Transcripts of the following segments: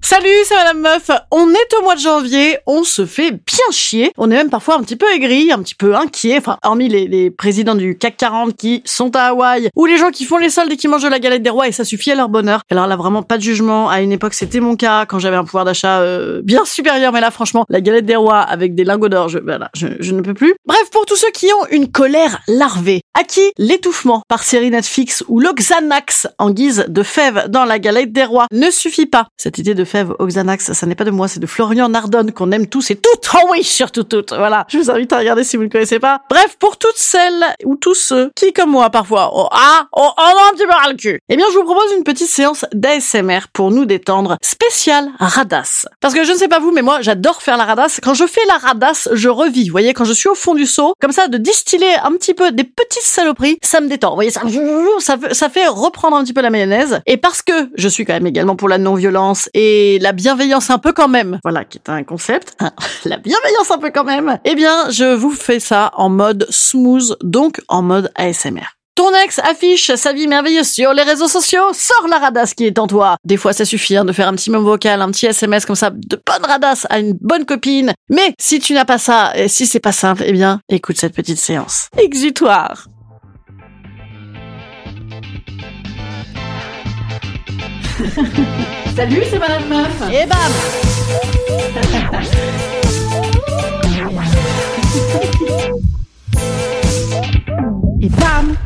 Salut, c'est Madame Meuf. On est au mois de janvier, on se fait bien chier. On est même parfois un petit peu aigri, un petit peu inquiet. Enfin, hormis les, présidents du CAC 40 qui sont à Hawaï, ou les gens qui font les soldes et qui mangent de la galette des rois et ça suffit à leur bonheur. Alors là, vraiment pas de jugement. À une époque, c'était mon cas quand j'avais un pouvoir d'achat euh, bien supérieur. Mais là, franchement, la galette des rois avec des lingots d'or, je, voilà, je ne peux plus. Bref, pour tous ceux qui ont une colère larvée, à qui l'étouffement par série Netflix ou l'Oxanax en guise de fève dans la galette des rois ne suffit pas. Cette idée de fève Oxanax, ça n'est pas de moi, c'est de Florian Nardone qu'on aime tous et toutes. Oh oui, surtout toutes. Voilà. Je vous invite à regarder si vous ne connaissez pas. Bref, pour toutes celles ou tous ceux qui, comme moi, parfois, oh, ah, oh, oh, non, un petit peu ras le cul. Eh bien, je vous propose une petite séance d'ASMR pour nous détendre, spéciale radasse. Parce que je ne sais pas vous, mais moi, j'adore faire la radasse. Quand je fais la radasse, je revis. Vous voyez, quand je suis au fond du seau, comme ça, de distiller un petit peu des petites saloperies, ça me détend. Vous voyez, ça, ça, ça fait reprendre un petit peu la mayonnaise. Et parce que je suis quand même également pour la non-violence et la bienveillance un peu quand même, voilà, qui est un concept, hein, la bienveillance un peu quand même, eh bien, je vous fais ça en mode smooth, donc en mode ASMR. Ton ex affiche sa vie merveilleuse sur les réseaux sociaux, sors la radasse qui est en toi. Des fois, ça suffit hein, de faire un petit mot vocal, un petit SMS comme ça, de bonne radasse à une bonne copine. Mais si tu n'as pas ça, et si c'est pas simple, eh bien, écoute cette petite séance. Exutoire. Salut, c'est Madame Meuf. Et bam Et bam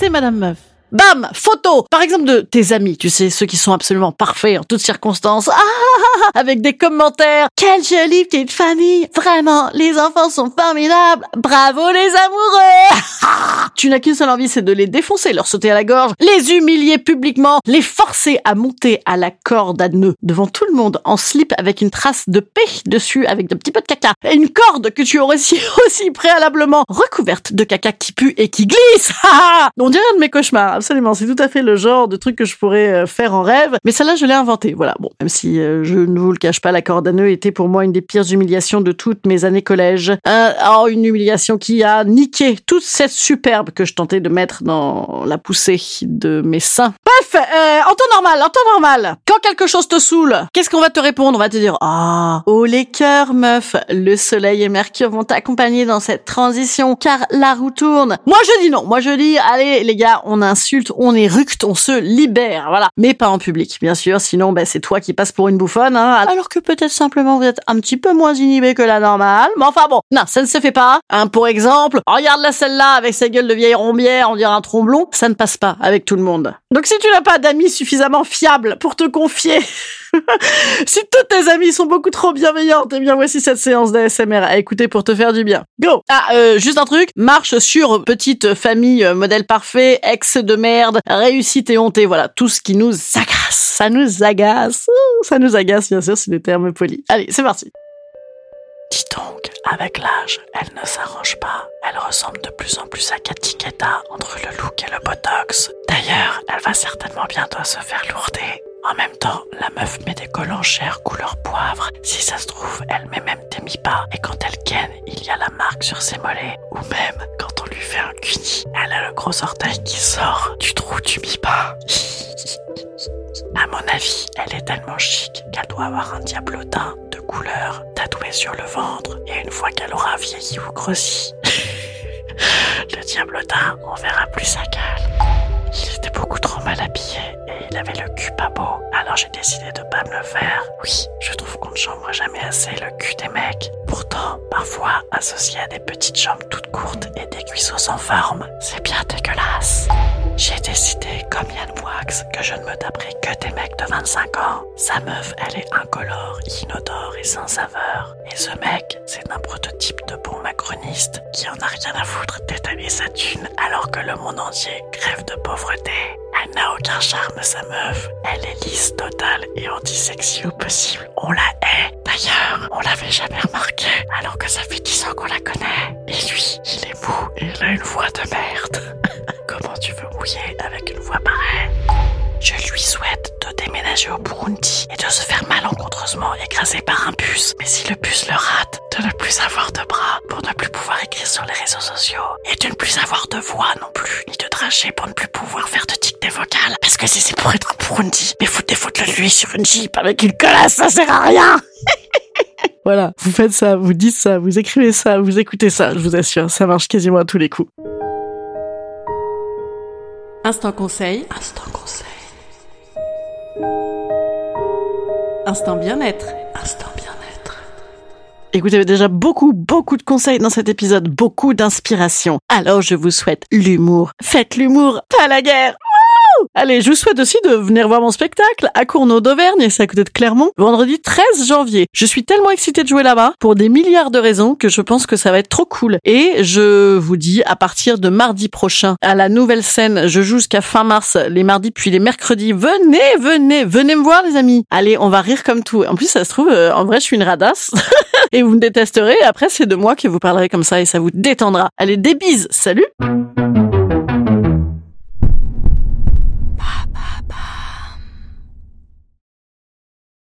C'est Madame Meuf. Bam Photo. Par exemple de tes amis, tu sais, ceux qui sont absolument parfaits en toutes circonstances. Ah, ah, ah, avec des commentaires. Quelle jolie petite famille. Vraiment, les enfants sont formidables. Bravo les amoureux. Tu n'as qu'une seule envie, c'est de les défoncer, leur sauter à la gorge, les humilier publiquement, les forcer à monter à la corde à nœuds devant tout le monde en slip avec une trace de paix dessus avec de petits peu de caca. Et une corde que tu aurais aussi, aussi préalablement recouverte de caca qui pue et qui glisse. On dirait un de mes cauchemars absolument. C'est tout à fait le genre de truc que je pourrais euh, faire en rêve. Mais celle-là, je l'ai inventé. Voilà. Bon, même si euh, je ne vous le cache pas, la corde à nœud était pour moi une des pires humiliations de toutes mes années collège. Euh, oh, une humiliation qui a niqué toute cette superbe que je tentais de mettre dans la poussée de mes seins. Bref, euh, en temps normal, en temps normal, quand quelque chose te saoule, qu'est-ce qu'on va te répondre? On va te dire ah, oh les cœurs, meuf, le soleil et Mercure vont t'accompagner dans cette transition car la roue tourne. Moi je dis non. Moi je dis allez les gars, on insulte on est ructe, on se libère, voilà. Mais pas en public, bien sûr, sinon ben, c'est toi qui passes pour une bouffonne, hein, alors que peut-être simplement vous êtes un petit peu moins inhibé que la normale. Mais enfin bon, non, ça ne se fait pas. Hein, pour exemple, regarde la celle-là avec sa gueule de vieille rombière, on dirait un tromblon, ça ne passe pas avec tout le monde. Donc si tu n'as pas d'amis suffisamment fiables pour te confier si toutes tes amies sont beaucoup trop bienveillantes, eh bien voici cette séance d'ASMR à écouter pour te faire du bien. Go Ah, euh, juste un truc, marche sur petite famille, euh, modèle parfait, ex de merde, réussite et honte, voilà, tout ce qui nous agace, ça nous agace, ça nous agace bien sûr, c'est des termes polis. Allez, c'est parti Dis donc, avec l'âge, elle ne s'arrange pas. Elle ressemble de plus en plus à Cathy Keta entre le look et le botox. Elle va certainement bientôt se faire lourder. En même temps, la meuf met des collants chers couleur poivre. Si ça se trouve, elle met même des mi-pas. Et quand elle ken, il y a la marque sur ses mollets. Ou même, quand on lui fait un cuni, elle a le gros orteil qui sort du trou du mi-pas. À mon avis, elle est tellement chic qu'elle doit avoir un diablotin de couleur tatoué sur le ventre. Et une fois qu'elle aura vieilli ou grossi, le diablotin, on verra plus sa gueule. Il était beaucoup trop mal habillé et il avait le cul pas beau. Alors j'ai décidé de pas me le faire. Oui, je trouve qu'on ne chambre jamais assez le cul des mecs. Pourtant, parfois, associé à des petites jambes toutes courtes et des cuisseaux sans forme, c'est bien dégueulasse. J'ai décidé, comme Yann Que je ne me taperai que des mecs de 25 ans. Sa meuf, elle est incolore, inodore et sans saveur. Et ce mec, c'est un prototype de bon macroniste qui en a rien à foutre d'étaler sa thune alors que le monde entier crève de pauvreté. Elle n'a aucun charme, sa meuf. Elle est lisse totale et antisexy au possible. On la hait. D'ailleurs, on l'avait jamais remarqué alors par un bus. Mais si le bus le rate, de ne plus avoir de bras pour ne plus pouvoir écrire sur les réseaux sociaux et de ne plus avoir de voix non plus, ni de trajet pour ne plus pouvoir faire de dictées vocales. Parce que si c'est pour être un Burundi, mais foutez le lui sur une jeep avec une colasse, ça sert à rien Voilà, vous faites ça, vous dites ça, vous écrivez ça, vous écoutez ça, je vous assure, ça marche quasiment à tous les coups. Instant conseil. Instant conseil. Instant bien-être. Écoutez, déjà beaucoup, beaucoup de conseils dans cet épisode, beaucoup d'inspiration. Alors je vous souhaite l'humour. Faites l'humour, pas la guerre. Allez, je vous souhaite aussi de venir voir mon spectacle à Cournot d'Auvergne, c'est à côté de Clermont, vendredi 13 janvier. Je suis tellement excitée de jouer là-bas pour des milliards de raisons que je pense que ça va être trop cool. Et je vous dis, à partir de mardi prochain, à la nouvelle scène, je joue jusqu'à fin mars, les mardis puis les mercredis. Venez, venez, venez me voir les amis. Allez, on va rire comme tout. En plus, ça se trouve, euh, en vrai, je suis une radasse. et vous me détesterez. Après, c'est de moi que vous parlerez comme ça et ça vous détendra. Allez, des bises. Salut!